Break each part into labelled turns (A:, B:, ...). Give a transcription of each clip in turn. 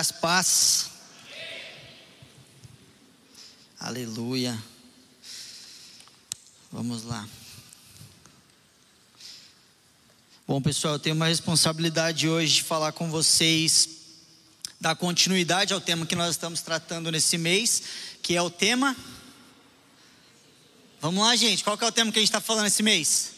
A: Graça, paz. Aleluia. Vamos lá. Bom, pessoal, eu tenho uma responsabilidade hoje de falar com vocês, dar continuidade ao tema que nós estamos tratando nesse mês, que é o tema. Vamos lá, gente, qual que é o tema que a gente está falando esse mês?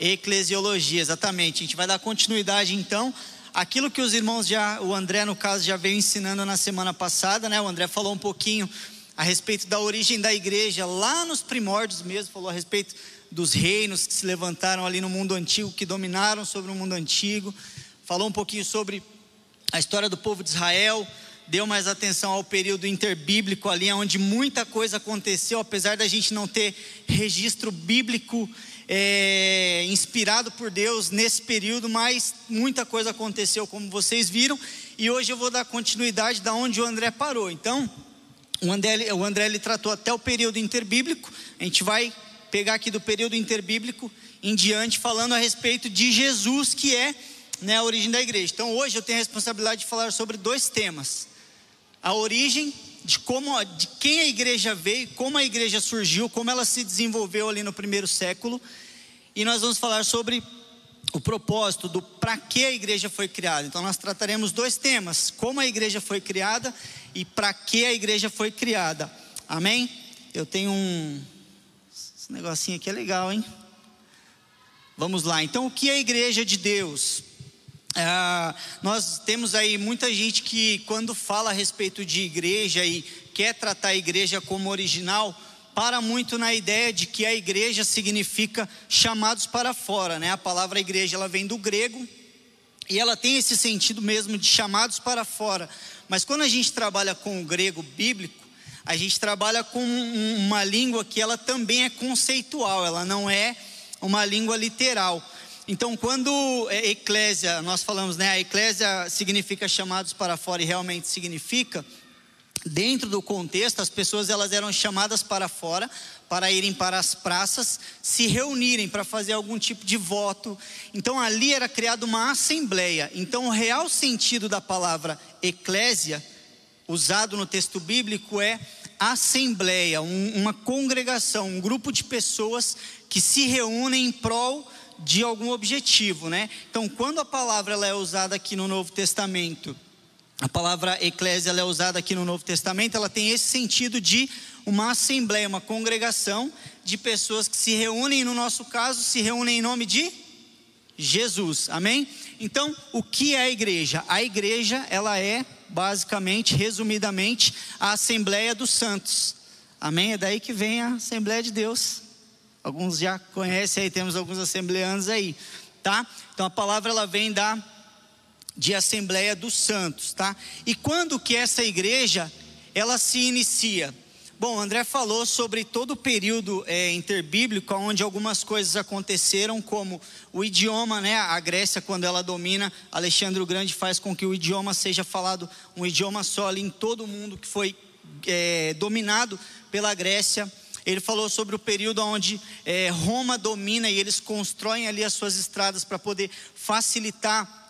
A: Eclesiologia, exatamente. A gente vai dar continuidade então aquilo que os irmãos já, o André no caso já veio ensinando na semana passada, né? O André falou um pouquinho a respeito da origem da igreja lá nos primórdios mesmo, falou a respeito dos reinos que se levantaram ali no mundo antigo, que dominaram sobre o mundo antigo. Falou um pouquinho sobre a história do povo de Israel, deu mais atenção ao período interbíblico ali, onde muita coisa aconteceu, apesar da gente não ter registro bíblico é, inspirado por Deus nesse período, mas muita coisa aconteceu, como vocês viram, e hoje eu vou dar continuidade da onde o André parou. Então, o André, o André ele tratou até o período interbíblico, a gente vai pegar aqui do período interbíblico em diante, falando a respeito de Jesus, que é né, a origem da igreja. Então, hoje eu tenho a responsabilidade de falar sobre dois temas: a origem de como, de quem a igreja veio, como a igreja surgiu, como ela se desenvolveu ali no primeiro século, e nós vamos falar sobre o propósito do para que a igreja foi criada. Então nós trataremos dois temas: como a igreja foi criada e para que a igreja foi criada. Amém? Eu tenho um esse negocinho aqui é legal, hein? Vamos lá. Então o que é a igreja de Deus? Ah, nós temos aí muita gente que, quando fala a respeito de igreja e quer tratar a igreja como original, para muito na ideia de que a igreja significa chamados para fora, né? A palavra igreja ela vem do grego e ela tem esse sentido mesmo de chamados para fora. Mas quando a gente trabalha com o grego bíblico, a gente trabalha com uma língua que ela também é conceitual, ela não é uma língua literal. Então, quando é eclésia, nós falamos, né, a eclésia significa chamados para fora e realmente significa, dentro do contexto, as pessoas elas eram chamadas para fora para irem para as praças, se reunirem para fazer algum tipo de voto. Então ali era criada uma assembleia. Então o real sentido da palavra eclésia, usado no texto bíblico, é assembleia, um, uma congregação, um grupo de pessoas que se reúnem em prol de algum objetivo, né? Então, quando a palavra ela é usada aqui no Novo Testamento, a palavra eclésia ela é usada aqui no Novo Testamento, ela tem esse sentido de uma assembleia, uma congregação de pessoas que se reúnem, no nosso caso, se reúnem em nome de Jesus. Amém? Então, o que é a igreja? A igreja, ela é basicamente, resumidamente, a assembleia dos santos. Amém? É daí que vem a Assembleia de Deus. Alguns já conhecem aí, temos alguns assembleanos aí, tá? Então a palavra ela vem da de Assembleia dos Santos, tá? E quando que essa igreja ela se inicia? Bom, André falou sobre todo o período é, interbíblico, onde algumas coisas aconteceram, como o idioma, né? A Grécia, quando ela domina, Alexandre o Grande faz com que o idioma seja falado um idioma só ali em todo o mundo que foi é, dominado pela Grécia. Ele falou sobre o período onde é, Roma domina e eles constroem ali as suas estradas para poder facilitar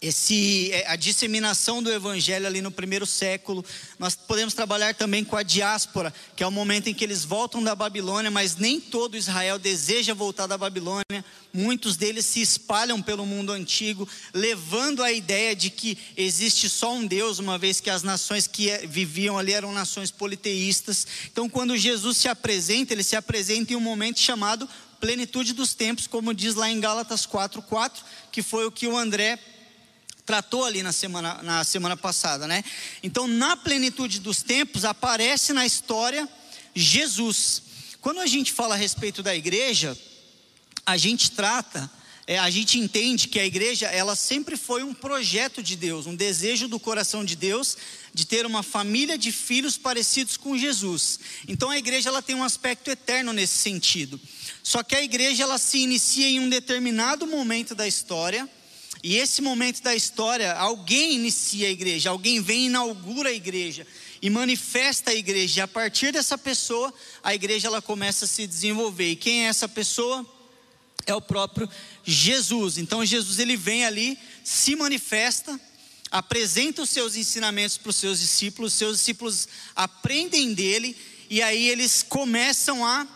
A: esse, é, a disseminação do evangelho ali no primeiro século. Nós podemos trabalhar também com a diáspora, que é o momento em que eles voltam da Babilônia, mas nem todo Israel deseja voltar da Babilônia. Muitos deles se espalham pelo mundo antigo, levando a ideia de que existe só um Deus, uma vez que as nações que é, viviam ali eram nações politeístas. Então, quando Jesus se apresenta, ele se apresenta em um momento chamado plenitude dos tempos, como diz lá em Gálatas 4:4, que foi o que o André tratou ali na semana, na semana passada, né? Então, na plenitude dos tempos, aparece na história Jesus. Quando a gente fala a respeito da igreja, a gente trata, é, a gente entende que a igreja, ela sempre foi um projeto de Deus, um desejo do coração de Deus de ter uma família de filhos parecidos com Jesus. Então a igreja ela tem um aspecto eterno nesse sentido. Só que a igreja ela se inicia em um determinado momento da história e esse momento da história, alguém inicia a igreja, alguém vem e inaugura a igreja e manifesta a igreja. E a partir dessa pessoa, a igreja ela começa a se desenvolver. E quem é essa pessoa? É o próprio Jesus. Então Jesus ele vem ali, se manifesta, apresenta os seus ensinamentos para os seus discípulos, seus discípulos aprendem dele e aí eles começam a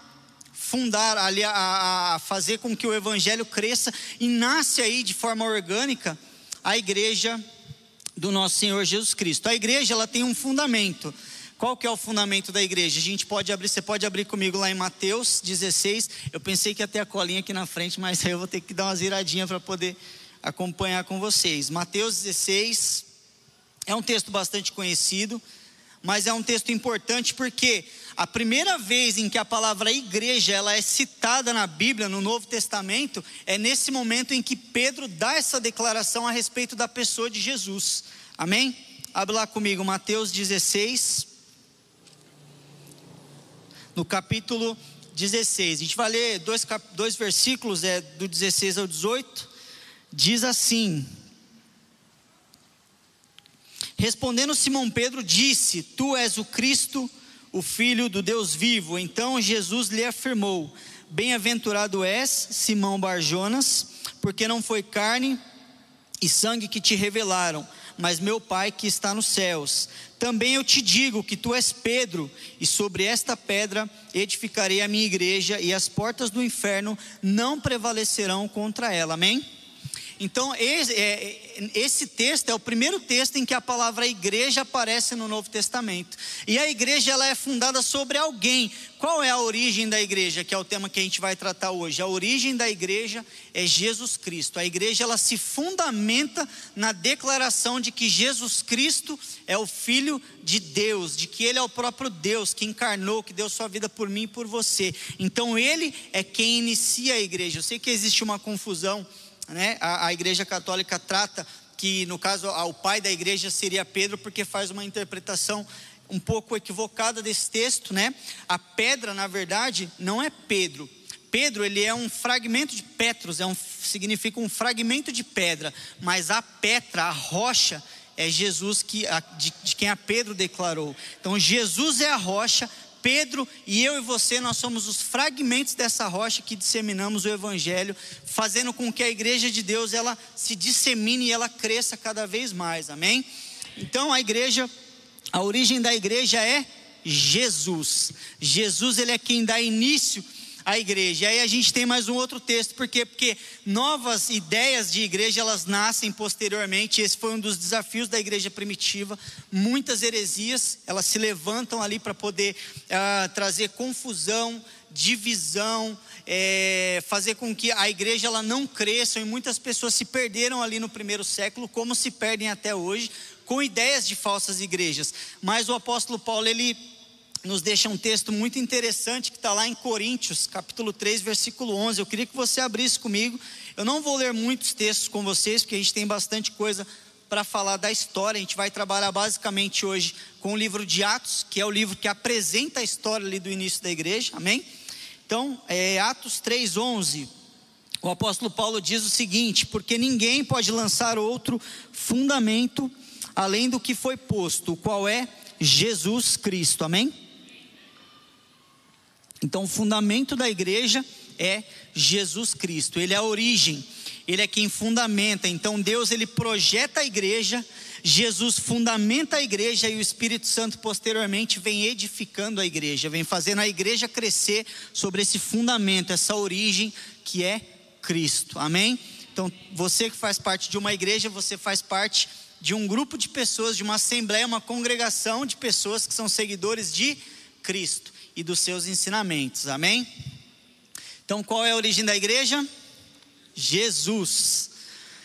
A: fundar, a, a fazer com que o evangelho cresça e nasce aí de forma orgânica a igreja do nosso Senhor Jesus Cristo. A igreja ela tem um fundamento. Qual que é o fundamento da igreja? A gente pode abrir, você pode abrir comigo lá em Mateus 16. Eu pensei que ter a colinha aqui na frente, mas eu vou ter que dar uma ziradinha para poder acompanhar com vocês. Mateus 16 é um texto bastante conhecido, mas é um texto importante porque a primeira vez em que a palavra igreja ela é citada na Bíblia, no Novo Testamento, é nesse momento em que Pedro dá essa declaração a respeito da pessoa de Jesus. Amém? Abre lá comigo, Mateus 16, no capítulo 16. A gente vai ler dois, dois versículos, é do 16 ao 18 diz assim: Respondendo Simão Pedro, disse: Tu és o Cristo, Filho do Deus vivo. Então Jesus lhe afirmou: Bem-aventurado és, Simão Barjonas, porque não foi carne e sangue que te revelaram, mas meu Pai que está nos céus. Também eu te digo que tu és Pedro, e sobre esta pedra edificarei a minha igreja, e as portas do inferno não prevalecerão contra ela. Amém? Então, esse, é, esse, texto é o primeiro texto em que a palavra igreja aparece no Novo Testamento. E a igreja ela é fundada sobre alguém. Qual é a origem da igreja, que é o tema que a gente vai tratar hoje? A origem da igreja é Jesus Cristo. A igreja ela se fundamenta na declaração de que Jesus Cristo é o filho de Deus, de que ele é o próprio Deus que encarnou, que deu sua vida por mim e por você. Então ele é quem inicia a igreja. Eu sei que existe uma confusão né, a, a Igreja Católica trata que, no caso, o pai da igreja seria Pedro, porque faz uma interpretação um pouco equivocada desse texto, né? A pedra, na verdade, não é Pedro. Pedro, ele é um fragmento de Petros, é um, significa um fragmento de pedra, mas a Petra, a rocha, é Jesus que, de, de quem a Pedro declarou. Então, Jesus é a rocha, Pedro e eu e você, nós somos os fragmentos dessa rocha que disseminamos o evangelho, fazendo com que a igreja de Deus ela se dissemine e ela cresça cada vez mais. Amém? Então a igreja, a origem da igreja é Jesus. Jesus ele é quem dá início a igreja. E aí a gente tem mais um outro texto, por quê? Porque novas ideias de igreja elas nascem posteriormente. Esse foi um dos desafios da igreja primitiva. Muitas heresias elas se levantam ali para poder uh, trazer confusão, divisão, é, fazer com que a igreja ela não cresça. E muitas pessoas se perderam ali no primeiro século, como se perdem até hoje, com ideias de falsas igrejas. Mas o apóstolo Paulo ele nos deixa um texto muito interessante que está lá em Coríntios, capítulo 3, versículo 11. Eu queria que você abrisse comigo. Eu não vou ler muitos textos com vocês, porque a gente tem bastante coisa para falar da história. A gente vai trabalhar basicamente hoje com o livro de Atos, que é o livro que apresenta a história ali do início da igreja. Amém? Então, é Atos 3, 11. O apóstolo Paulo diz o seguinte: Porque ninguém pode lançar outro fundamento além do que foi posto, o qual é Jesus Cristo. Amém? Então, o fundamento da igreja é Jesus Cristo. Ele é a origem, ele é quem fundamenta. Então, Deus ele projeta a igreja, Jesus fundamenta a igreja e o Espírito Santo posteriormente vem edificando a igreja, vem fazendo a igreja crescer sobre esse fundamento, essa origem que é Cristo. Amém? Então, você que faz parte de uma igreja, você faz parte de um grupo de pessoas, de uma assembleia, uma congregação de pessoas que são seguidores de Cristo e dos seus ensinamentos. Amém? Então, qual é a origem da igreja? Jesus.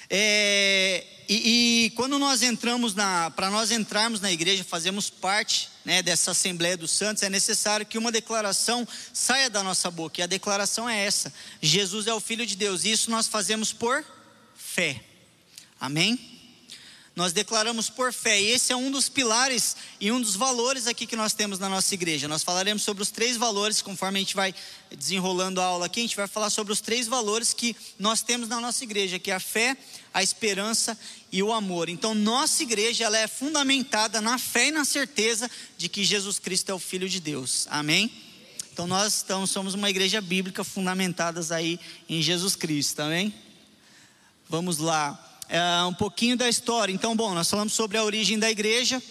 A: É, e, e, quando nós entramos na, para nós entrarmos na igreja, fazemos parte né, dessa Assembleia dos Santos, é necessário que uma declaração saia da nossa boca. E a declaração é essa: Jesus é o Filho de Deus. Isso nós fazemos por fé. Amém? Nós declaramos por fé, e esse é um dos pilares e um dos valores aqui que nós temos na nossa igreja. Nós falaremos sobre os três valores, conforme a gente vai desenrolando a aula aqui, a gente vai falar sobre os três valores que nós temos na nossa igreja, que é a fé, a esperança e o amor. Então, nossa igreja ela é fundamentada na fé e na certeza de que Jesus Cristo é o Filho de Deus. Amém? Então, nós então, somos uma igreja bíblica fundamentadas aí em Jesus Cristo. Amém? Vamos lá. É, um pouquinho da história. Então, bom, nós falamos sobre a origem da igreja.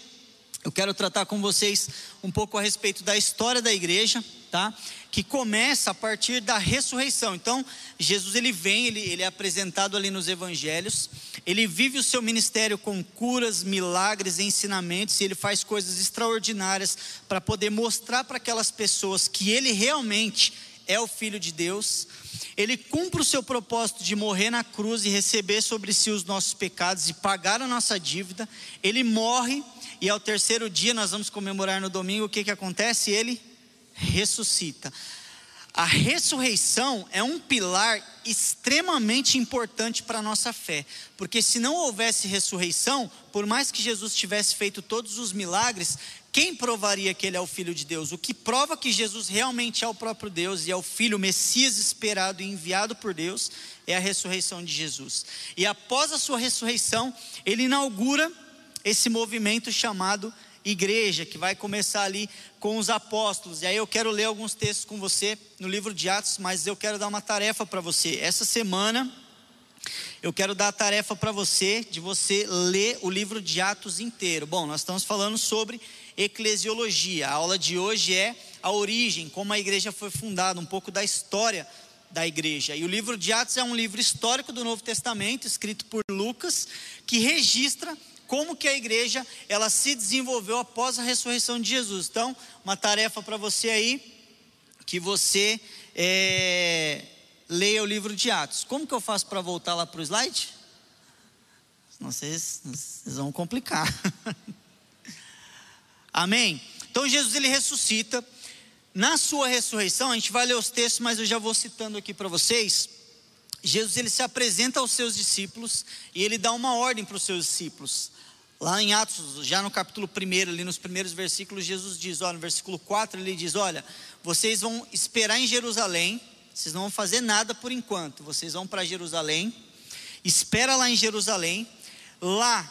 A: Eu quero tratar com vocês um pouco a respeito da história da igreja, tá? Que começa a partir da ressurreição. Então, Jesus ele vem, ele, ele é apresentado ali nos evangelhos, ele vive o seu ministério com curas, milagres, ensinamentos, e ele faz coisas extraordinárias para poder mostrar para aquelas pessoas que ele realmente é o filho de Deus. Ele cumpre o seu propósito de morrer na cruz e receber sobre si os nossos pecados e pagar a nossa dívida. Ele morre e ao terceiro dia, nós vamos comemorar no domingo, o que, que acontece? Ele ressuscita. A ressurreição é um pilar extremamente importante para a nossa fé, porque se não houvesse ressurreição, por mais que Jesus tivesse feito todos os milagres, quem provaria que ele é o Filho de Deus? O que prova que Jesus realmente é o próprio Deus e é o Filho, o Messias esperado e enviado por Deus, é a ressurreição de Jesus. E após a sua ressurreição, ele inaugura esse movimento chamado igreja, que vai começar ali com os apóstolos. E aí eu quero ler alguns textos com você no livro de Atos, mas eu quero dar uma tarefa para você. Essa semana eu quero dar a tarefa para você de você ler o livro de Atos inteiro. Bom, nós estamos falando sobre eclesiologia. A aula de hoje é a origem, como a igreja foi fundada, um pouco da história da igreja. E o livro de Atos é um livro histórico do Novo Testamento, escrito por Lucas, que registra como que a igreja ela se desenvolveu após a ressurreição de Jesus. Então, uma tarefa para você aí, que você é, leia o livro de Atos. Como que eu faço para voltar lá para o slide? Não vocês, vocês vão complicar. Amém? Então Jesus ele ressuscita. Na sua ressurreição, a gente vai ler os textos, mas eu já vou citando aqui para vocês. Jesus ele se apresenta aos seus discípulos e ele dá uma ordem para os seus discípulos. Lá em Atos, já no capítulo 1, ali nos primeiros versículos, Jesus diz, olha, no versículo 4, ele diz: Olha, vocês vão esperar em Jerusalém, vocês não vão fazer nada por enquanto, vocês vão para Jerusalém, espera lá em Jerusalém, lá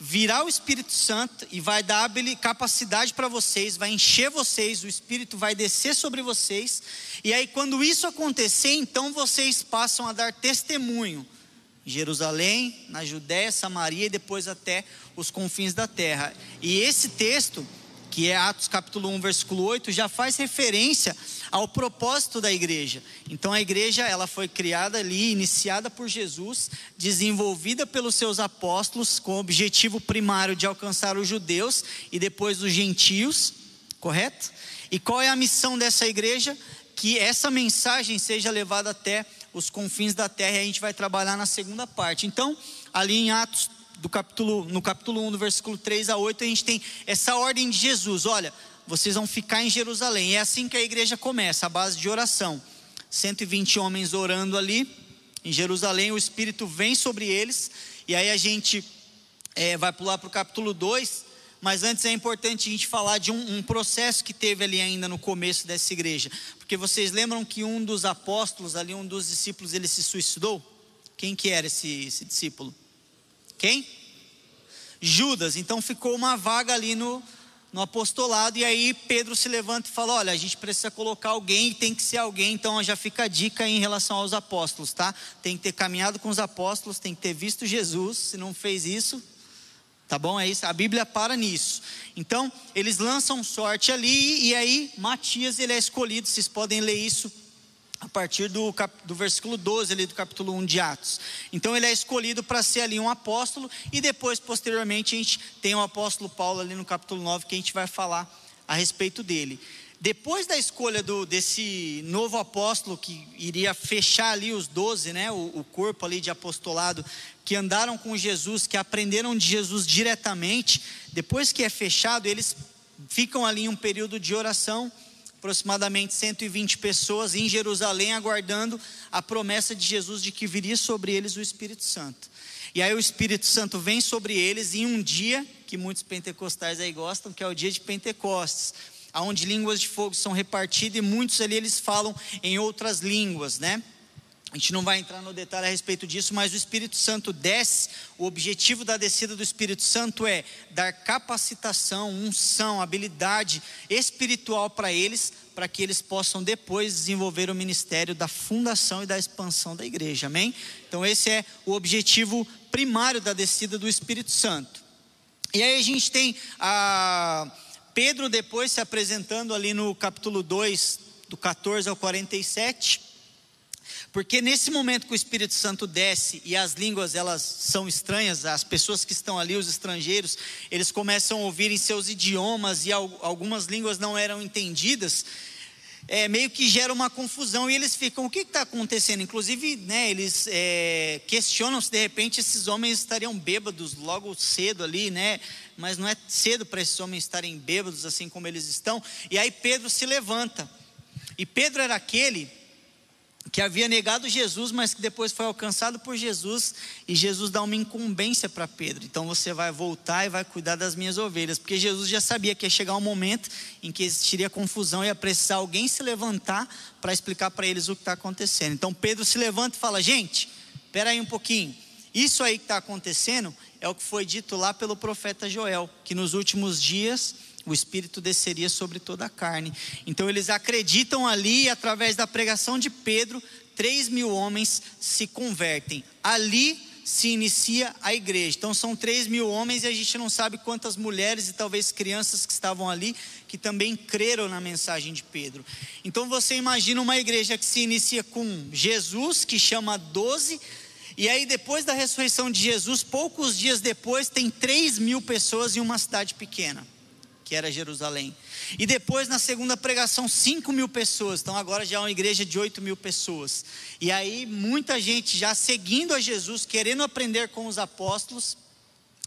A: virá o Espírito Santo e vai dar capacidade para vocês, vai encher vocês, o Espírito vai descer sobre vocês, e aí quando isso acontecer, então vocês passam a dar testemunho Jerusalém, na Judéia, Samaria e depois até os confins da terra. E esse texto, que é Atos capítulo 1, versículo 8, já faz referência ao propósito da igreja. Então a igreja, ela foi criada ali, iniciada por Jesus, desenvolvida pelos seus apóstolos com o objetivo primário de alcançar os judeus e depois os gentios, correto? E qual é a missão dessa igreja? Que essa mensagem seja levada até os confins da terra, e a gente vai trabalhar na segunda parte. Então, ali em Atos do capítulo, no capítulo 1, do versículo 3 a 8, a gente tem essa ordem de Jesus: olha, vocês vão ficar em Jerusalém. É assim que a igreja começa, a base de oração. 120 homens orando ali em Jerusalém, o Espírito vem sobre eles, e aí a gente é, vai pular para o capítulo 2 mas antes é importante a gente falar de um, um, processo que teve ali ainda no começo dessa igreja. Porque vocês lembram que um dos apóstolos ali, um dos discípulos, ele se suicidou? Quem que era esse, esse discípulo? Quem? Judas. Então ficou uma vaga ali no, no apostolado. E aí Pedro se levanta e fala: Olha, a gente precisa colocar alguém e tem que ser alguém. Então já fica a dica em relação aos apóstolos, tá? Tem que ter caminhado com os apóstolos, tem que ter visto Jesus. Se não fez isso, Tá bom? É isso. A Bíblia para nisso. Então, eles lançam sorte ali e aí Matias ele é escolhido. Vocês podem ler isso a partir do, do versículo 12 ali do capítulo 1 de Atos. Então ele é escolhido para ser ali um apóstolo e depois posteriormente a gente tem o apóstolo Paulo ali no capítulo 9 que a gente vai falar a respeito dele. Depois da escolha do, desse novo apóstolo que iria fechar ali os doze, né, o, o corpo ali de apostolado, que andaram com Jesus, que aprenderam de Jesus diretamente, depois que é fechado, eles ficam ali em um período de oração, aproximadamente 120 pessoas em Jerusalém, aguardando a promessa de Jesus de que viria sobre eles o Espírito Santo. E aí o Espírito Santo vem sobre eles em um dia que muitos pentecostais aí gostam, que é o dia de Pentecostes aonde línguas de fogo são repartidas e muitos ali eles falam em outras línguas, né? A gente não vai entrar no detalhe a respeito disso, mas o Espírito Santo desce. O objetivo da descida do Espírito Santo é dar capacitação, unção, habilidade espiritual para eles, para que eles possam depois desenvolver o ministério da fundação e da expansão da igreja. Amém? Então, esse é o objetivo primário da descida do Espírito Santo. E aí a gente tem a Pedro depois se apresentando ali no capítulo 2, do 14 ao 47. Porque nesse momento que o Espírito Santo desce e as línguas elas são estranhas, as pessoas que estão ali, os estrangeiros, eles começam a ouvir em seus idiomas e algumas línguas não eram entendidas é, meio que gera uma confusão e eles ficam, o que está acontecendo? Inclusive, né, eles é, questionam se de repente esses homens estariam bêbados logo cedo ali, né? Mas não é cedo para esses homens estarem bêbados assim como eles estão. E aí Pedro se levanta. E Pedro era aquele que havia negado Jesus, mas que depois foi alcançado por Jesus, e Jesus dá uma incumbência para Pedro. Então você vai voltar e vai cuidar das minhas ovelhas, porque Jesus já sabia que ia chegar um momento em que existiria confusão e ia precisar alguém se levantar para explicar para eles o que está acontecendo. Então Pedro se levanta e fala: Gente, espera aí um pouquinho, isso aí que está acontecendo é o que foi dito lá pelo profeta Joel, que nos últimos dias o Espírito desceria sobre toda a carne. Então eles acreditam ali, através da pregação de Pedro, três mil homens se convertem. Ali se inicia a igreja. Então são três mil homens e a gente não sabe quantas mulheres e talvez crianças que estavam ali que também creram na mensagem de Pedro. Então você imagina uma igreja que se inicia com Jesus, que chama doze. E aí, depois da ressurreição de Jesus, poucos dias depois, tem três mil pessoas em uma cidade pequena que era Jerusalém. E depois, na segunda pregação, 5 mil pessoas. Então, agora já é uma igreja de 8 mil pessoas. E aí, muita gente já seguindo a Jesus, querendo aprender com os apóstolos.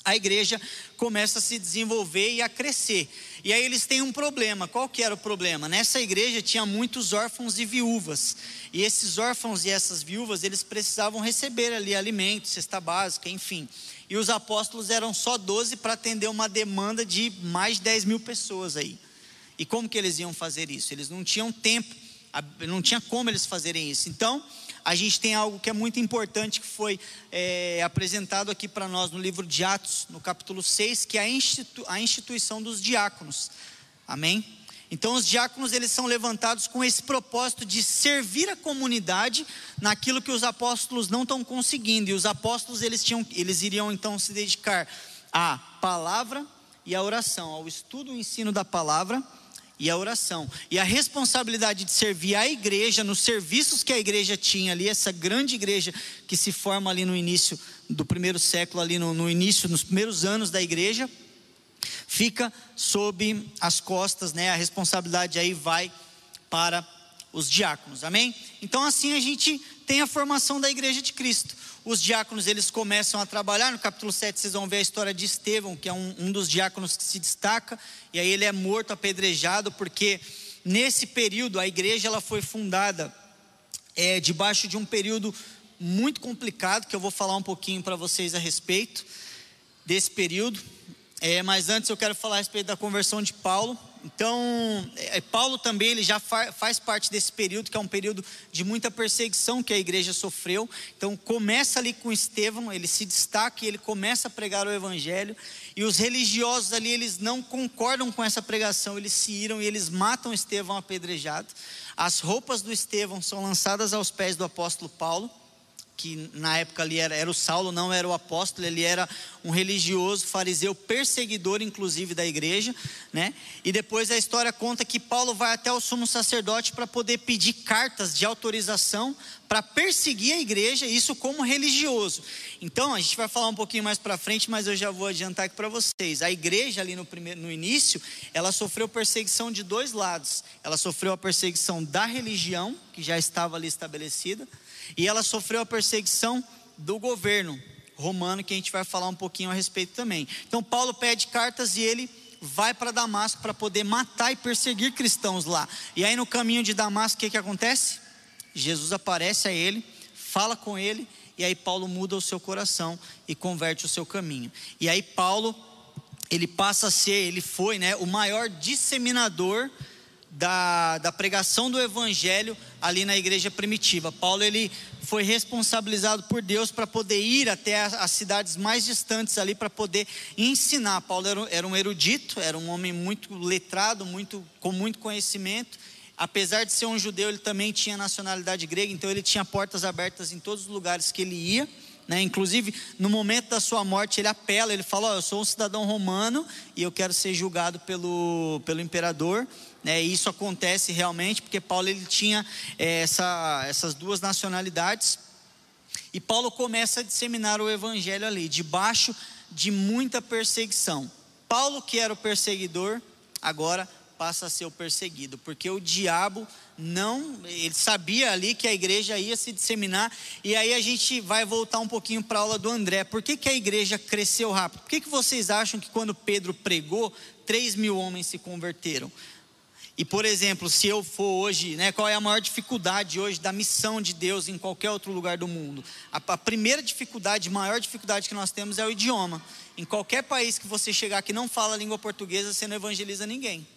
A: A igreja começa a se desenvolver e a crescer. E aí eles têm um problema. Qual que era o problema? Nessa igreja tinha muitos órfãos e viúvas. E esses órfãos e essas viúvas, eles precisavam receber ali alimentos, cesta básica, enfim e os apóstolos eram só 12 para atender uma demanda de mais de 10 mil pessoas aí. E como que eles iam fazer isso? Eles não tinham tempo, não tinha como eles fazerem isso. Então, a gente tem algo que é muito importante que foi é, apresentado aqui para nós no livro de Atos, no capítulo 6, que é a, institu a instituição dos diáconos. Amém? Então os diáconos eles são levantados com esse propósito de servir a comunidade naquilo que os apóstolos não estão conseguindo. E os apóstolos eles tinham, eles iriam então se dedicar à palavra e à oração, ao estudo e ensino da palavra e à oração. E a responsabilidade de servir a igreja nos serviços que a igreja tinha ali, essa grande igreja que se forma ali no início do primeiro século, ali no, no início, nos primeiros anos da igreja fica sob as costas, né? A responsabilidade aí vai para os diáconos. Amém? Então assim a gente tem a formação da igreja de Cristo. Os diáconos eles começam a trabalhar. No capítulo 7 vocês vão ver a história de Estevão, que é um, um dos diáconos que se destaca, e aí ele é morto, apedrejado, porque nesse período a igreja ela foi fundada é, debaixo de um período muito complicado, que eu vou falar um pouquinho para vocês a respeito desse período. É, mas antes eu quero falar a respeito da conversão de Paulo. Então, é, Paulo também ele já fa faz parte desse período, que é um período de muita perseguição que a igreja sofreu. Então, começa ali com Estevão, ele se destaca e ele começa a pregar o evangelho. E os religiosos ali, eles não concordam com essa pregação, eles se iram e eles matam Estevão apedrejado. As roupas do Estevão são lançadas aos pés do apóstolo Paulo que na época ali era, era o Saulo, não era o apóstolo, ele era um religioso, fariseu, perseguidor inclusive da igreja, né? E depois a história conta que Paulo vai até o sumo sacerdote para poder pedir cartas de autorização para perseguir a igreja, isso como religioso. Então, a gente vai falar um pouquinho mais para frente, mas eu já vou adiantar aqui para vocês. A igreja ali no primeiro no início, ela sofreu perseguição de dois lados. Ela sofreu a perseguição da religião, que já estava ali estabelecida, e ela sofreu a perseguição do governo romano, que a gente vai falar um pouquinho a respeito também. Então, Paulo pede cartas e ele vai para Damasco para poder matar e perseguir cristãos lá. E aí, no caminho de Damasco, o que, que acontece? Jesus aparece a ele, fala com ele, e aí Paulo muda o seu coração e converte o seu caminho. E aí, Paulo, ele passa a ser, ele foi né, o maior disseminador da, da pregação do evangelho ali na igreja primitiva. Paulo ele foi responsabilizado por Deus para poder ir até as cidades mais distantes ali para poder ensinar. Paulo era, era um erudito, era um homem muito letrado, muito com muito conhecimento. Apesar de ser um judeu, ele também tinha nacionalidade grega, então ele tinha portas abertas em todos os lugares que ele ia, Né? Inclusive, no momento da sua morte, ele apela, ele fala: oh, Eu sou um cidadão romano e eu quero ser julgado pelo, pelo imperador. Né? E isso acontece realmente, porque Paulo ele tinha é, essa, essas duas nacionalidades. E Paulo começa a disseminar o evangelho ali, debaixo de muita perseguição. Paulo, que era o perseguidor, agora passa a ser o perseguido, porque o diabo não, ele sabia ali que a igreja ia se disseminar, e aí a gente vai voltar um pouquinho para a aula do André. Por que, que a igreja cresceu rápido? Por que, que vocês acham que quando Pedro pregou, 3 mil homens se converteram? E por exemplo, se eu for hoje, né, qual é a maior dificuldade hoje da missão de Deus em qualquer outro lugar do mundo? A, a primeira dificuldade, maior dificuldade que nós temos é o idioma. Em qualquer país que você chegar que não fala a língua portuguesa, você não evangeliza ninguém.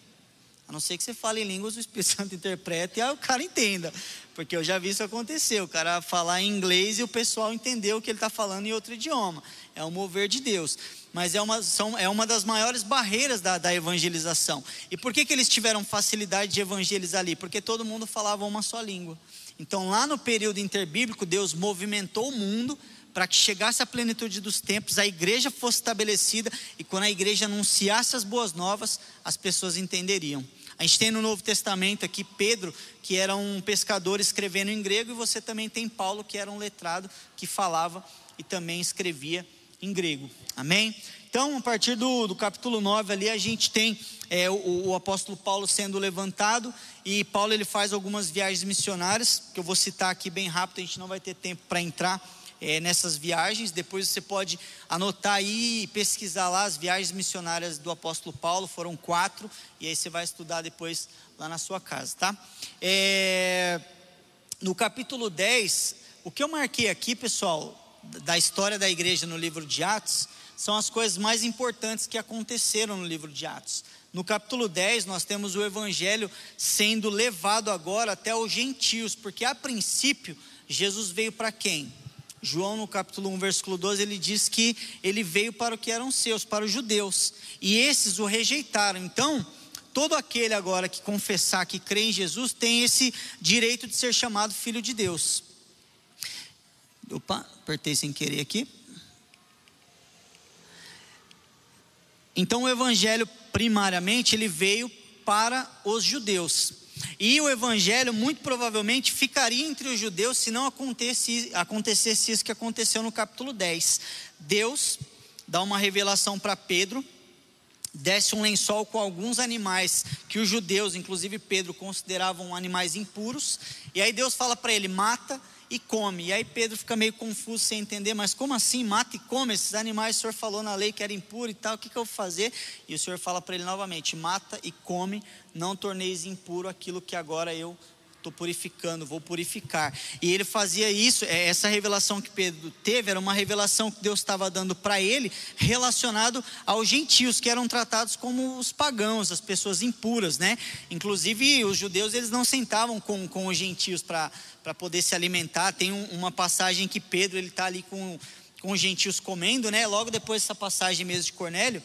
A: A não ser que você fale em línguas, o Espírito Santo interprete e o cara entenda. Porque eu já vi isso acontecer. O cara falar em inglês e o pessoal entendeu o que ele está falando em outro idioma. É o mover de Deus. Mas é uma, são, é uma das maiores barreiras da, da evangelização. E por que, que eles tiveram facilidade de evangelizar ali? Porque todo mundo falava uma só língua. Então, lá no período interbíblico, Deus movimentou o mundo para que chegasse a plenitude dos tempos, a igreja fosse estabelecida e quando a igreja anunciasse as boas novas, as pessoas entenderiam. A gente tem no Novo Testamento aqui Pedro, que era um pescador escrevendo em grego, e você também tem Paulo, que era um letrado que falava e também escrevia em grego. Amém? Então, a partir do, do capítulo 9 ali, a gente tem é, o, o, apóstolo Paulo sendo levantado, e Paulo ele faz algumas viagens missionárias, que eu vou citar aqui bem rápido, a gente não vai ter tempo para entrar é, nessas viagens. Depois você pode anotar aí e pesquisar lá as viagens missionárias do apóstolo Paulo, foram quatro, e aí você vai estudar depois lá na sua casa, tá? É, no capítulo 10, o que eu marquei aqui, pessoal, da história da igreja no livro de Atos, são as coisas mais importantes que aconteceram no livro de Atos. No capítulo 10, nós temos o evangelho sendo levado agora até os gentios, porque a princípio, Jesus veio para quem? João, no capítulo 1, versículo 12, ele diz que ele veio para o que eram seus, para os judeus, e esses o rejeitaram. Então, todo aquele agora que confessar que crê em Jesus tem esse direito de ser chamado filho de Deus. Opa, apertei sem querer aqui. Então, o evangelho, primariamente, ele veio para os judeus. E o evangelho muito provavelmente ficaria entre os judeus se não acontecesse, isso que aconteceu no capítulo 10. Deus dá uma revelação para Pedro, desce um lençol com alguns animais que os judeus, inclusive Pedro, consideravam animais impuros, e aí Deus fala para ele: mata e come. E aí Pedro fica meio confuso sem entender, mas como assim mata e come? Esses animais o Senhor falou na lei que era impuro e tal, o que, que eu vou fazer? E o Senhor fala para ele novamente: mata e come, não torneis impuro aquilo que agora eu estou purificando, vou purificar. E ele fazia isso, é, essa revelação que Pedro teve era uma revelação que Deus estava dando para ele, relacionado aos gentios, que eram tratados como os pagãos, as pessoas impuras, né? Inclusive, os judeus, eles não sentavam com, com os gentios para poder se alimentar. Tem um, uma passagem que Pedro, ele está ali com, com os gentios comendo, né? Logo depois dessa passagem mesmo de Cornélio,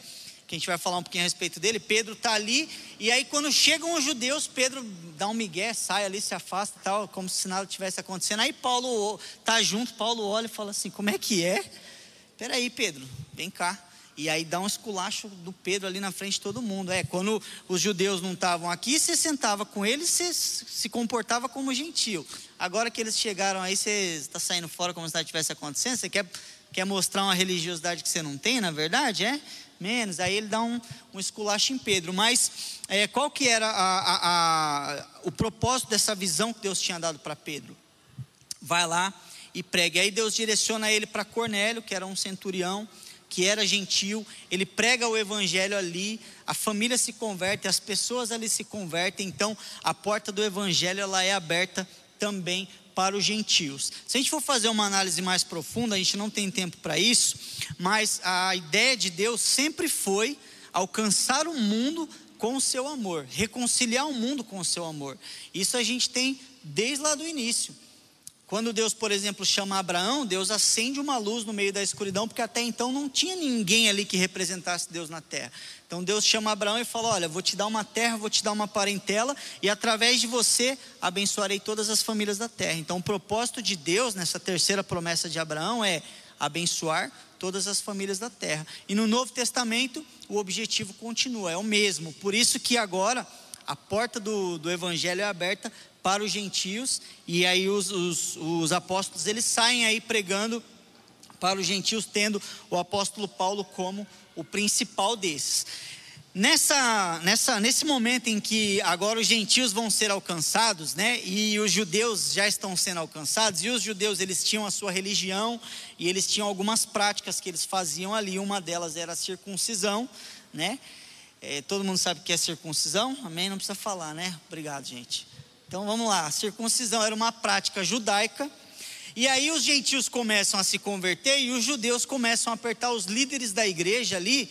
A: que a gente vai falar um pouquinho a respeito dele. Pedro está ali, e aí quando chegam os judeus, Pedro dá um migué, sai ali, se afasta e tal, como se nada tivesse acontecendo. Aí Paulo está junto, Paulo olha e fala assim: Como é que é? Peraí, Pedro, vem cá. E aí dá um esculacho do Pedro ali na frente de todo mundo. É, quando os judeus não estavam aqui, você sentava com eles, você se comportava como gentil. Agora que eles chegaram aí, você está saindo fora como se nada tivesse acontecendo, você quer, quer mostrar uma religiosidade que você não tem, na verdade, é? menos. Aí ele dá um, um esculacho em Pedro. Mas é, qual que era a, a, a, o propósito dessa visão que Deus tinha dado para Pedro? Vai lá e pregue. Aí Deus direciona ele para Cornélio, que era um centurião, que era gentil. Ele prega o evangelho ali, a família se converte, as pessoas ali se convertem. Então a porta do evangelho ela é aberta também para os gentios. Se a gente for fazer uma análise mais profunda, a gente não tem tempo para isso, mas a ideia de Deus sempre foi alcançar o mundo com o seu amor, reconciliar o mundo com o seu amor. Isso a gente tem desde lá do início. Quando Deus, por exemplo, chama Abraão, Deus acende uma luz no meio da escuridão, porque até então não tinha ninguém ali que representasse Deus na terra. Então Deus chama Abraão e fala: Olha, vou te dar uma terra, vou te dar uma parentela, e através de você abençoarei todas as famílias da terra. Então o propósito de Deus nessa terceira promessa de Abraão é abençoar todas as famílias da terra. E no Novo Testamento, o objetivo continua, é o mesmo. Por isso que agora a porta do, do evangelho é aberta para os gentios, e aí os, os, os apóstolos eles saem aí pregando para os gentios, tendo o apóstolo Paulo como o principal desses. Nessa, nessa, nesse momento em que agora os gentios vão ser alcançados, né, e os judeus já estão sendo alcançados, e os judeus eles tinham a sua religião e eles tinham algumas práticas que eles faziam ali, uma delas era a circuncisão, né, é, todo mundo sabe o que é circuncisão, amém? Não precisa falar, né? Obrigado, gente. Então vamos lá, a circuncisão era uma prática judaica, e aí os gentios começam a se converter e os judeus começam a apertar os líderes da igreja ali,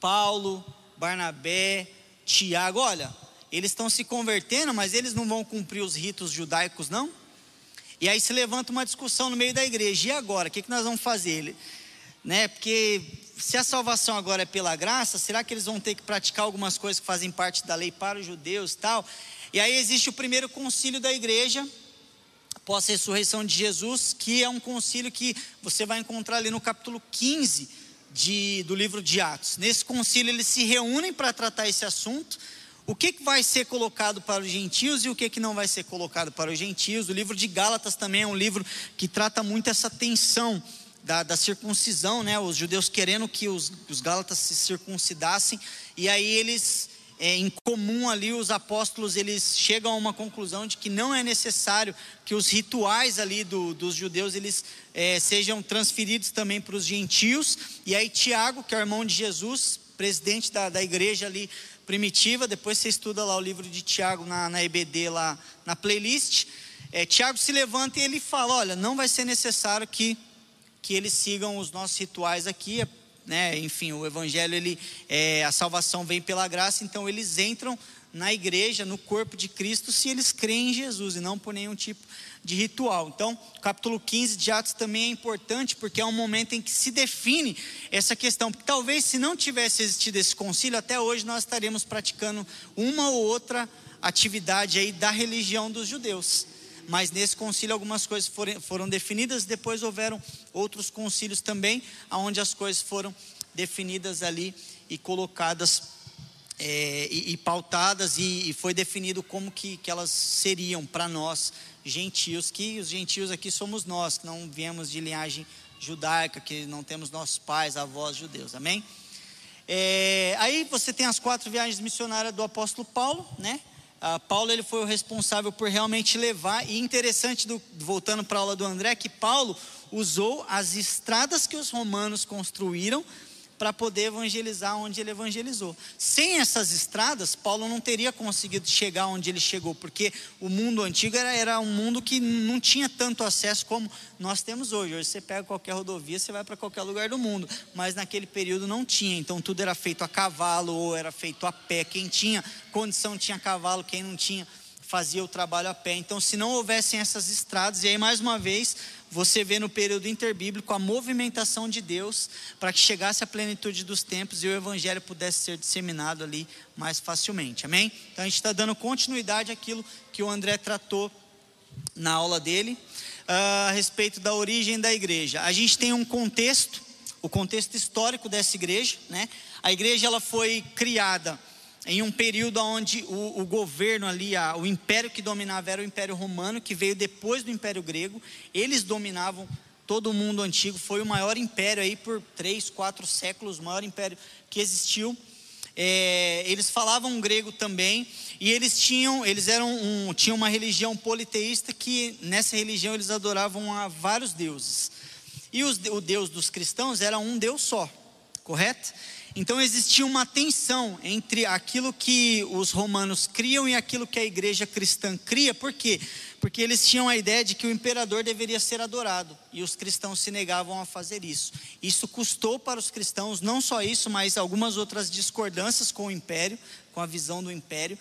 A: Paulo, Barnabé, Tiago, olha, eles estão se convertendo, mas eles não vão cumprir os ritos judaicos, não? E aí se levanta uma discussão no meio da igreja. E agora? O que, que nós vamos fazer? Né? Porque se a salvação agora é pela graça, será que eles vão ter que praticar algumas coisas que fazem parte da lei para os judeus tal? E aí existe o primeiro concílio da igreja, após a ressurreição de Jesus, que é um concílio que você vai encontrar ali no capítulo 15 de, do livro de Atos. Nesse concílio eles se reúnem para tratar esse assunto. O que, que vai ser colocado para os gentios e o que, que não vai ser colocado para os gentios. O livro de Gálatas também é um livro que trata muito essa tensão da, da circuncisão, né? Os judeus querendo que os, os gálatas se circuncidassem, e aí eles é, em comum ali os apóstolos eles chegam a uma conclusão de que não é necessário que os rituais ali do, dos judeus eles é, sejam transferidos também para os gentios e aí Tiago que é o irmão de Jesus presidente da, da igreja ali primitiva depois você estuda lá o livro de Tiago na, na EBD lá na playlist é, Tiago se levanta e ele fala olha não vai ser necessário que que eles sigam os nossos rituais aqui né? Enfim, o evangelho ele é, a salvação vem pela graça, então eles entram na igreja, no corpo de Cristo, se eles creem em Jesus e não por nenhum tipo de ritual. Então, capítulo 15 de Atos também é importante porque é um momento em que se define essa questão. Porque talvez se não tivesse existido esse concílio, até hoje nós estaríamos praticando uma ou outra atividade aí da religião dos judeus mas nesse concílio algumas coisas foram, foram definidas, depois houveram outros concílios também, onde as coisas foram definidas ali e colocadas é, e, e, pautadas, e, e, foi definido como que, que elas seriam para nós, gentios, que os gentios aqui somos nós, que não viemos de linhagem judaica, que não temos nossos pais, avós judeus, amém? É, aí você tem as quatro viagens missionárias do apóstolo Paulo, né? Uh, Paulo ele foi o responsável por realmente levar, e interessante, do, voltando para a aula do André, que Paulo usou as estradas que os romanos construíram para poder evangelizar onde ele evangelizou. Sem essas estradas, Paulo não teria conseguido chegar onde ele chegou, porque o mundo antigo era, era um mundo que não tinha tanto acesso como nós temos hoje. Hoje você pega qualquer rodovia, você vai para qualquer lugar do mundo, mas naquele período não tinha, então tudo era feito a cavalo ou era feito a pé. Quem tinha condição tinha cavalo, quem não tinha fazia o trabalho a pé. Então, se não houvessem essas estradas, e aí mais uma vez, você vê no período interbíblico a movimentação de Deus para que chegasse a plenitude dos tempos e o evangelho pudesse ser disseminado ali mais facilmente. Amém? Então a gente está dando continuidade àquilo que o André tratou na aula dele uh, a respeito da origem da igreja. A gente tem um contexto, o contexto histórico dessa igreja, né? A igreja ela foi criada em um período onde o, o governo ali, a, o império que dominava era o Império Romano, que veio depois do Império Grego. Eles dominavam todo o mundo antigo, foi o maior império aí por três, quatro séculos, o maior império que existiu. É, eles falavam grego também e eles tinham, eles eram um, tinham uma religião politeísta que nessa religião eles adoravam a vários deuses. E os, o Deus dos cristãos era um Deus só, correto? Então existia uma tensão entre aquilo que os romanos criam e aquilo que a igreja cristã cria, por quê? Porque eles tinham a ideia de que o imperador deveria ser adorado e os cristãos se negavam a fazer isso. Isso custou para os cristãos não só isso, mas algumas outras discordâncias com o império, com a visão do império.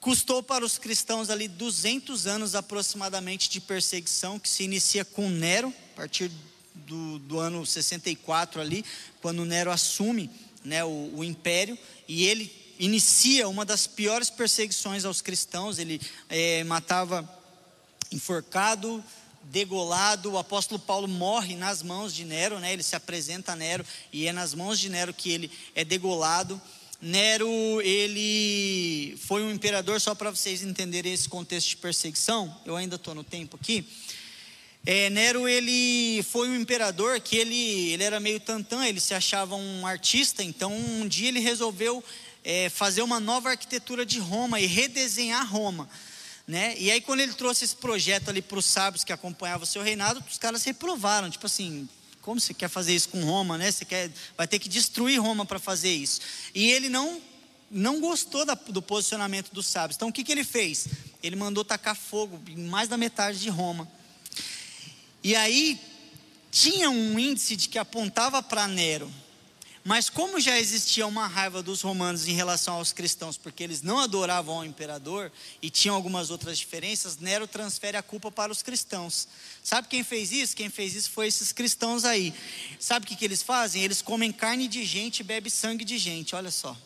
A: Custou para os cristãos ali 200 anos aproximadamente de perseguição, que se inicia com Nero, a partir do, do ano 64 ali, quando Nero assume né, o, o império, e ele inicia uma das piores perseguições aos cristãos. Ele é, matava enforcado, degolado. O apóstolo Paulo morre nas mãos de Nero, né? Ele se apresenta a Nero e é nas mãos de Nero que ele é degolado. Nero, ele foi um imperador, só para vocês entenderem esse contexto de perseguição, eu ainda estou no tempo aqui. É, Nero, ele foi um imperador que ele, ele era meio tantã, ele se achava um artista, então um dia ele resolveu é, fazer uma nova arquitetura de Roma e redesenhar Roma. Né? E aí, quando ele trouxe esse projeto ali para os sábios que acompanhavam o seu reinado, os caras reprovaram, tipo assim, como você quer fazer isso com Roma, né? Você quer, vai ter que destruir Roma para fazer isso. E ele não não gostou da, do posicionamento dos sábios. Então o que, que ele fez? Ele mandou tacar fogo em mais da metade de Roma. E aí tinha um índice de que apontava para Nero. Mas como já existia uma raiva dos romanos em relação aos cristãos, porque eles não adoravam ao imperador e tinham algumas outras diferenças, Nero transfere a culpa para os cristãos. Sabe quem fez isso? Quem fez isso foi esses cristãos aí. Sabe o que, que eles fazem? Eles comem carne de gente e bebem sangue de gente, olha só.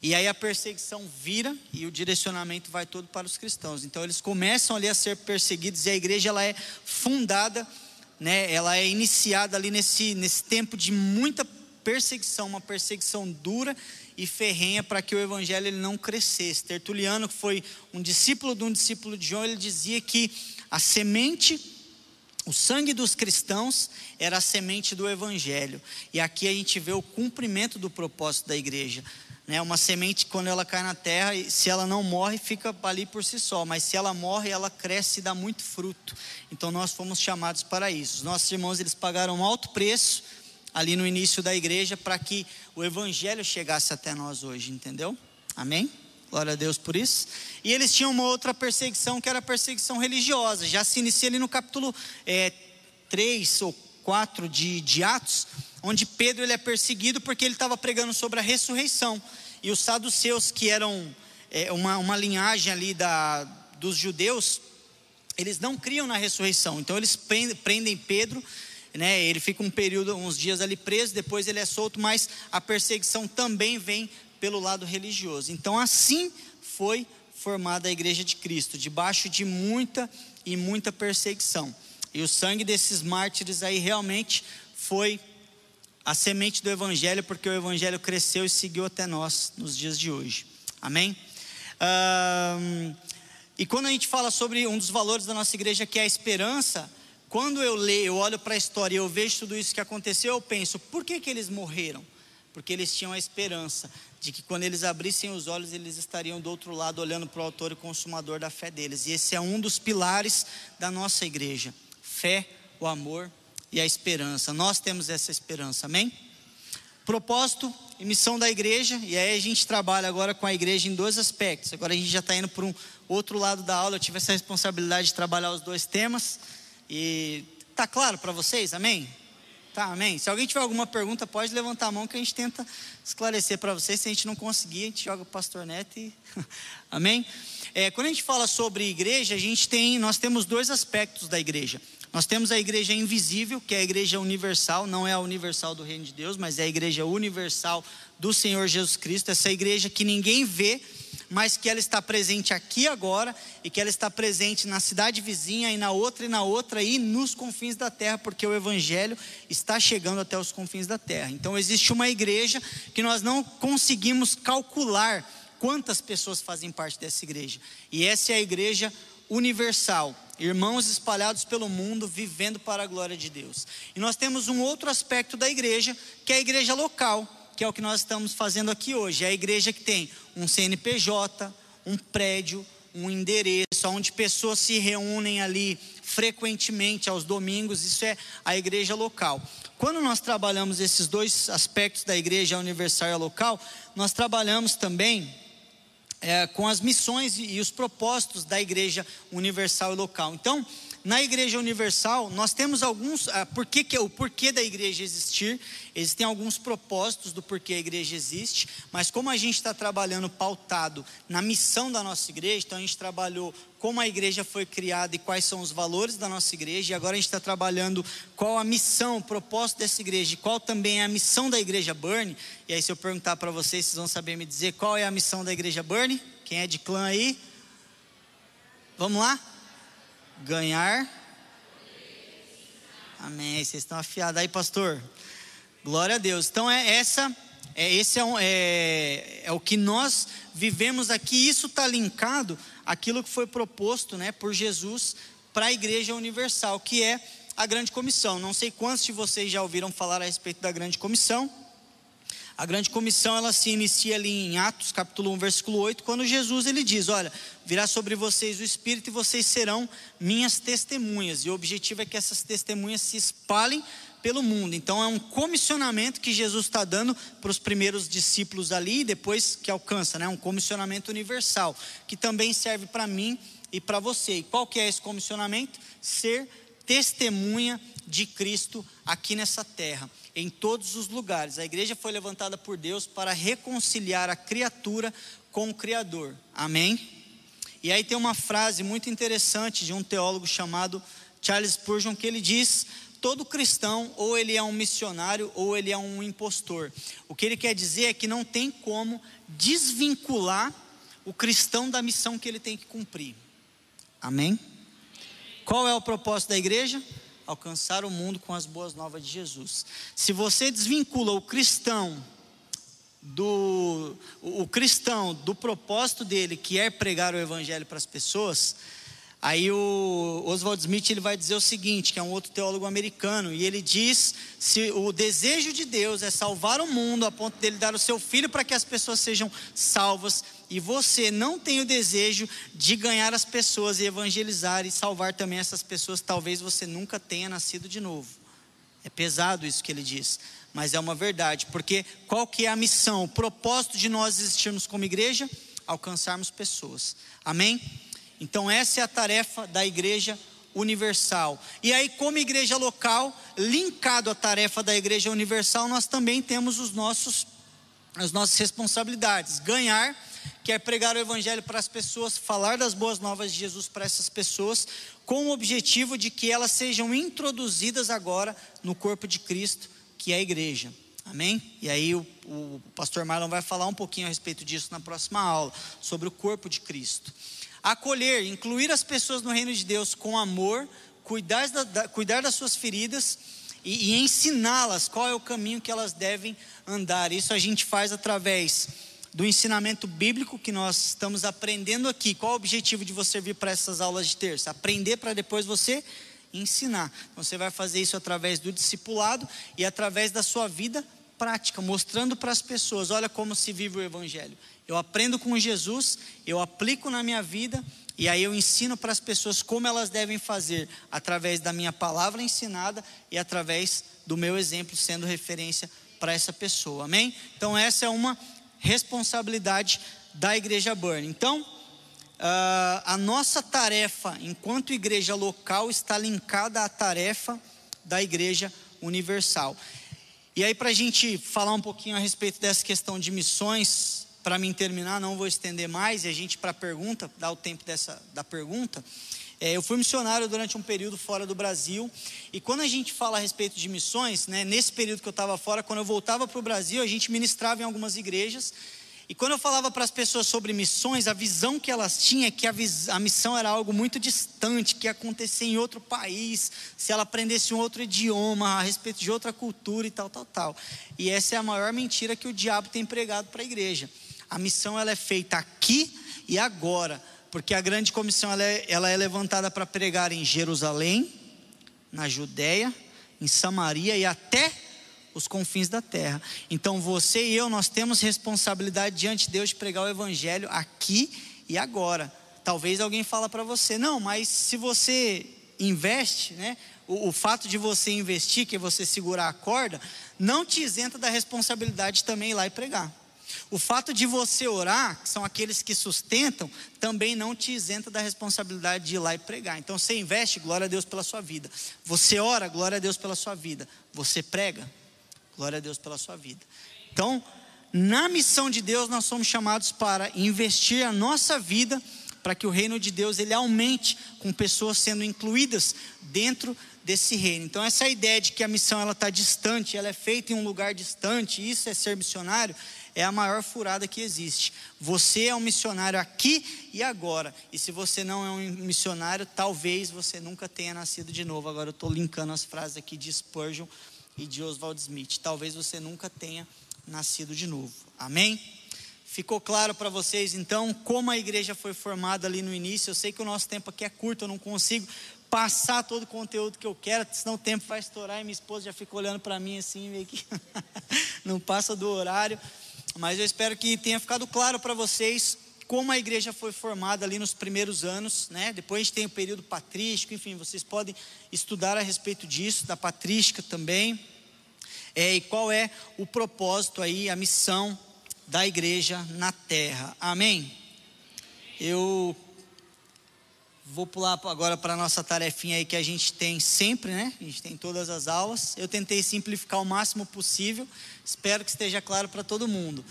A: E aí a perseguição vira e o direcionamento vai todo para os cristãos. Então eles começam ali a ser perseguidos e a igreja ela é fundada, né? Ela é iniciada ali nesse nesse tempo de muita perseguição, uma perseguição dura e ferrenha para que o evangelho ele não crescesse. Tertuliano, que foi um discípulo de um discípulo de João, ele dizia que a semente, o sangue dos cristãos era a semente do evangelho. E aqui a gente vê o cumprimento do propósito da igreja. Né, uma semente, quando ela cai na terra, se ela não morre, fica ali por si só, mas se ela morre, ela cresce e dá muito fruto. Então nós fomos chamados para isso. Os nossos irmãos, eles pagaram um alto preço ali no início da igreja para que o evangelho chegasse até nós hoje, entendeu? Amém? Glória a Deus por isso. E eles tinham uma outra perseguição que era a perseguição religiosa. Já se inicia ali no capítulo é, 3 ou 4 de, de Atos, onde Pedro ele é perseguido porque ele estava pregando sobre a ressurreição. E os saduceus, que eram é, uma, uma linhagem ali da, dos judeus, eles não criam na ressurreição. Então eles prendem Pedro né? Ele fica um período, uns dias ali preso, depois ele é solto, mas a perseguição também vem pelo lado religioso. Então assim foi formada a igreja de Cristo, debaixo de muita e muita perseguição. E o sangue desses mártires aí realmente foi a semente do evangelho, porque o evangelho cresceu e seguiu até nós nos dias de hoje. Amém? Um, e quando a gente fala sobre um dos valores da nossa igreja, que é a esperança, quando eu leio, eu olho para a história e eu vejo tudo isso que aconteceu, eu penso, por que, que eles morreram? Porque eles tinham a esperança de que quando eles abrissem os olhos, eles estariam do outro lado olhando para o autor e consumador da fé deles. E esse é um dos pilares da nossa igreja: fé, o amor e a esperança. Nós temos essa esperança, amém? Propósito e missão da igreja, e aí a gente trabalha agora com a igreja em dois aspectos. Agora a gente já está indo para um outro lado da aula, eu tive essa responsabilidade de trabalhar os dois temas. E tá claro para vocês? Amém? Tá, amém? Se alguém tiver alguma pergunta, pode levantar a mão que a gente tenta esclarecer para vocês. Se a gente não conseguir, a gente joga o pastor Neto e. amém? É, quando a gente fala sobre igreja, a gente tem, nós temos dois aspectos da igreja. Nós temos a igreja invisível, que é a igreja universal, não é a universal do reino de Deus, mas é a igreja universal do Senhor Jesus Cristo, essa igreja que ninguém vê, mas que ela está presente aqui agora e que ela está presente na cidade vizinha e na outra e na outra e nos confins da terra, porque o evangelho está chegando até os confins da terra. Então existe uma igreja que nós não conseguimos calcular quantas pessoas fazem parte dessa igreja. E essa é a igreja universal, irmãos espalhados pelo mundo, vivendo para a glória de Deus. E nós temos um outro aspecto da igreja, que é a igreja local que é o que nós estamos fazendo aqui hoje. É a igreja que tem um CNPJ, um prédio, um endereço, onde pessoas se reúnem ali frequentemente aos domingos, isso é a igreja local. Quando nós trabalhamos esses dois aspectos da igreja universal e local, nós trabalhamos também é, com as missões e, e os propósitos da igreja universal e local. Então, na Igreja Universal, nós temos alguns, ah, por que, o porquê da igreja existir, existem alguns propósitos do porquê a igreja existe, mas como a gente está trabalhando pautado na missão da nossa igreja, então a gente trabalhou como a igreja foi criada e quais são os valores da nossa igreja, e agora a gente está trabalhando qual a missão, o propósito dessa igreja, e qual também é a missão da igreja Burn. E aí, se eu perguntar para vocês, vocês vão saber me dizer qual é a missão da igreja Burn? Quem é de clã aí? Vamos lá? Ganhar Amém. Vocês estão afiados aí, pastor. Glória a Deus. Então é essa, é esse é, um, é, é o que nós vivemos aqui. Isso está linkado àquilo que foi proposto, né, por Jesus para a Igreja Universal, que é a Grande Comissão. Não sei quantos de vocês já ouviram falar a respeito da Grande Comissão. A grande comissão ela se inicia ali em Atos, capítulo 1, versículo 8, quando Jesus ele diz: "Olha, virá sobre vocês o espírito e vocês serão minhas testemunhas". E o objetivo é que essas testemunhas se espalhem pelo mundo. Então é um comissionamento que Jesus está dando para os primeiros discípulos ali, e depois que alcança, né? Um comissionamento universal, que também serve para mim e para você. E qual que é esse comissionamento? Ser testemunha de Cristo aqui nessa terra em todos os lugares. A igreja foi levantada por Deus para reconciliar a criatura com o Criador. Amém? E aí tem uma frase muito interessante de um teólogo chamado Charles Spurgeon que ele diz: todo cristão ou ele é um missionário ou ele é um impostor. O que ele quer dizer é que não tem como desvincular o cristão da missão que ele tem que cumprir. Amém? Qual é o propósito da igreja? Alcançar o mundo com as boas novas de Jesus. Se você desvincula o cristão do o, cristão do propósito dele, que é pregar o evangelho para as pessoas, Aí o Oswald Smith ele vai dizer o seguinte, que é um outro teólogo americano, e ele diz: se o desejo de Deus é salvar o mundo a ponto dele dar o seu filho para que as pessoas sejam salvas, e você não tem o desejo de ganhar as pessoas e evangelizar e salvar também essas pessoas, talvez você nunca tenha nascido de novo. É pesado isso que ele diz, mas é uma verdade, porque qual que é a missão, o propósito de nós existirmos como igreja? Alcançarmos pessoas. Amém? Então, essa é a tarefa da igreja universal. E aí, como igreja local, linkado à tarefa da igreja universal, nós também temos os nossos, as nossas responsabilidades. Ganhar, que é pregar o evangelho para as pessoas, falar das boas novas de Jesus para essas pessoas, com o objetivo de que elas sejam introduzidas agora no corpo de Cristo, que é a igreja. Amém? E aí o, o pastor Marlon vai falar um pouquinho a respeito disso na próxima aula, sobre o corpo de Cristo acolher, incluir as pessoas no reino de Deus com amor, cuidar, da, cuidar das suas feridas e, e ensiná-las qual é o caminho que elas devem andar. Isso a gente faz através do ensinamento bíblico que nós estamos aprendendo aqui. Qual o objetivo de você vir para essas aulas de terça? Aprender para depois você ensinar. Então você vai fazer isso através do discipulado e através da sua vida prática, mostrando para as pessoas: olha como se vive o Evangelho. Eu aprendo com Jesus, eu aplico na minha vida e aí eu ensino para as pessoas como elas devem fazer através da minha palavra ensinada e através do meu exemplo sendo referência para essa pessoa. Amém? Então essa é uma responsabilidade da igreja Burn. Então, uh, a nossa tarefa enquanto igreja local está linkada à tarefa da igreja universal. E aí, para a gente falar um pouquinho a respeito dessa questão de missões, para mim terminar, não vou estender mais, e a gente para a pergunta, dar o tempo dessa, da pergunta. É, eu fui missionário durante um período fora do Brasil, e quando a gente fala a respeito de missões, né, nesse período que eu estava fora, quando eu voltava para o Brasil, a gente ministrava em algumas igrejas, e quando eu falava para as pessoas sobre missões, a visão que elas tinham é que a, a, missão era algo muito distante, que ia acontecer em outro país, se ela aprendesse um outro idioma, a respeito de outra cultura e tal, tal, tal. E essa é a maior mentira que o diabo tem pregado para a igreja. A missão ela é feita aqui e agora, porque a grande comissão ela é, ela é levantada para pregar em Jerusalém, na Judéia, em Samaria e até os confins da terra. Então você e eu nós temos responsabilidade diante de Deus de pregar o evangelho aqui e agora. Talvez alguém fala para você, não, mas se você investe, né? O, o, fato de você investir, que é você segurar a corda, não te isenta da responsabilidade de também ir lá e pregar. O fato de você orar, que são aqueles que sustentam, também não te isenta da responsabilidade de ir lá e pregar. Então você investe, glória a Deus pela sua vida. Você ora, glória a Deus pela sua vida. Você prega, glória a Deus pela sua vida. Então, na missão de Deus, nós somos chamados para investir a nossa vida para que o reino de Deus ele aumente com pessoas sendo incluídas dentro desse reino. Então essa ideia de que a missão ela está distante, ela é feita em um lugar distante, isso é ser missionário, é a maior furada que existe. Você é um missionário aqui e agora. E se você não é um missionário, talvez você nunca tenha nascido de novo. Agora eu estou linkando as frases aqui de Spurgeon e de Oswald Smith. Talvez você nunca tenha nascido de novo. Amém? Ficou claro para vocês então como a igreja foi formada ali no início? Eu sei que o nosso tempo aqui é curto, eu não consigo passar todo o conteúdo que eu quero, senão o tempo vai estourar e minha esposa já fica olhando para mim assim, meio que não passa do horário. Mas eu espero que tenha ficado claro para vocês como a igreja foi formada ali nos primeiros anos, né? Depois a gente tem o período patrístico, enfim, vocês podem estudar a respeito disso, da patrística também. É, e qual é o propósito aí, a missão da igreja na terra. Amém? Eu vou pular agora para a nossa tarefinha aí que a gente tem sempre, né? A gente tem todas as aulas. Eu tentei simplificar o máximo possível. Espero que esteja claro para todo mundo.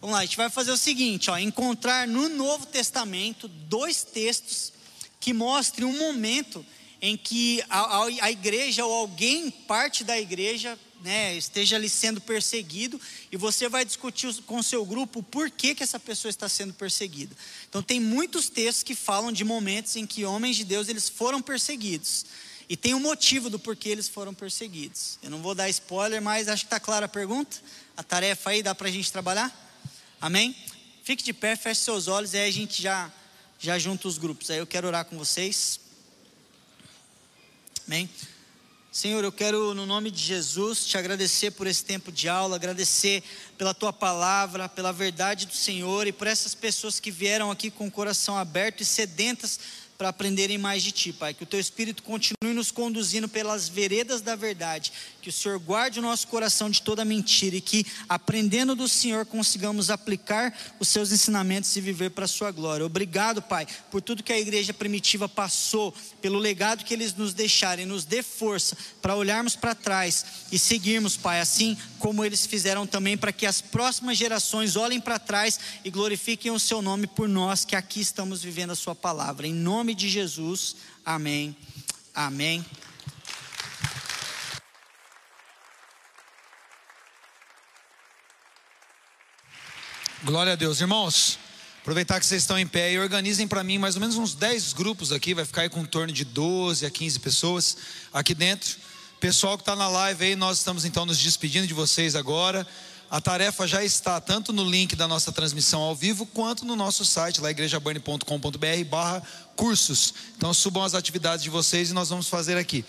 A: Vamos lá, a gente vai fazer o seguinte, ó, encontrar no Novo Testamento dois textos que mostrem um momento em que a, a, igreja ou alguém, parte da igreja, né, esteja ali sendo perseguido e você vai discutir com seu grupo por que, que essa pessoa está sendo perseguida. Então tem muitos textos que falam de momentos em que homens de Deus eles foram perseguidos. E tem um motivo do porquê eles foram perseguidos. Eu não vou dar spoiler, mas acho que está clara a pergunta. A tarefa aí dá para a gente trabalhar? Amém? Fique de pé, feche seus olhos e aí a gente já, já junta os grupos. Aí eu quero orar com vocês. Amém? Senhor, eu quero, no nome de Jesus, te agradecer por esse tempo de aula, agradecer pela tua palavra, pela verdade do Senhor e por essas pessoas que vieram aqui com o coração aberto e sedentas para aprenderem mais de Ti, Pai. Que o Teu Espírito continue nos conduzindo pelas veredas da verdade. Que o Senhor guarde o nosso coração de toda mentira e que, aprendendo do Senhor, consigamos aplicar os Seus ensinamentos e viver para a Sua glória. Obrigado, Pai, por tudo que a igreja primitiva passou, pelo legado que eles nos deixaram e nos dê força para olharmos para trás e seguirmos, Pai, assim como eles fizeram também, para que as próximas gerações olhem para trás e glorifiquem o Seu nome por nós que aqui estamos vivendo a Sua palavra. Em nome nome de Jesus, amém. Amém.
B: Glória a Deus, irmãos. Aproveitar que vocês estão em pé e organizem para mim mais ou menos uns 10 grupos aqui, vai ficar aí com um torno de 12 a 15 pessoas aqui dentro. Pessoal que está na live aí, nós estamos então nos despedindo de vocês agora. A tarefa já está tanto no link da nossa transmissão ao vivo, quanto no nosso site, lá igrejaburn.com.br barra cursos. Então subam as atividades de vocês e nós vamos fazer aqui.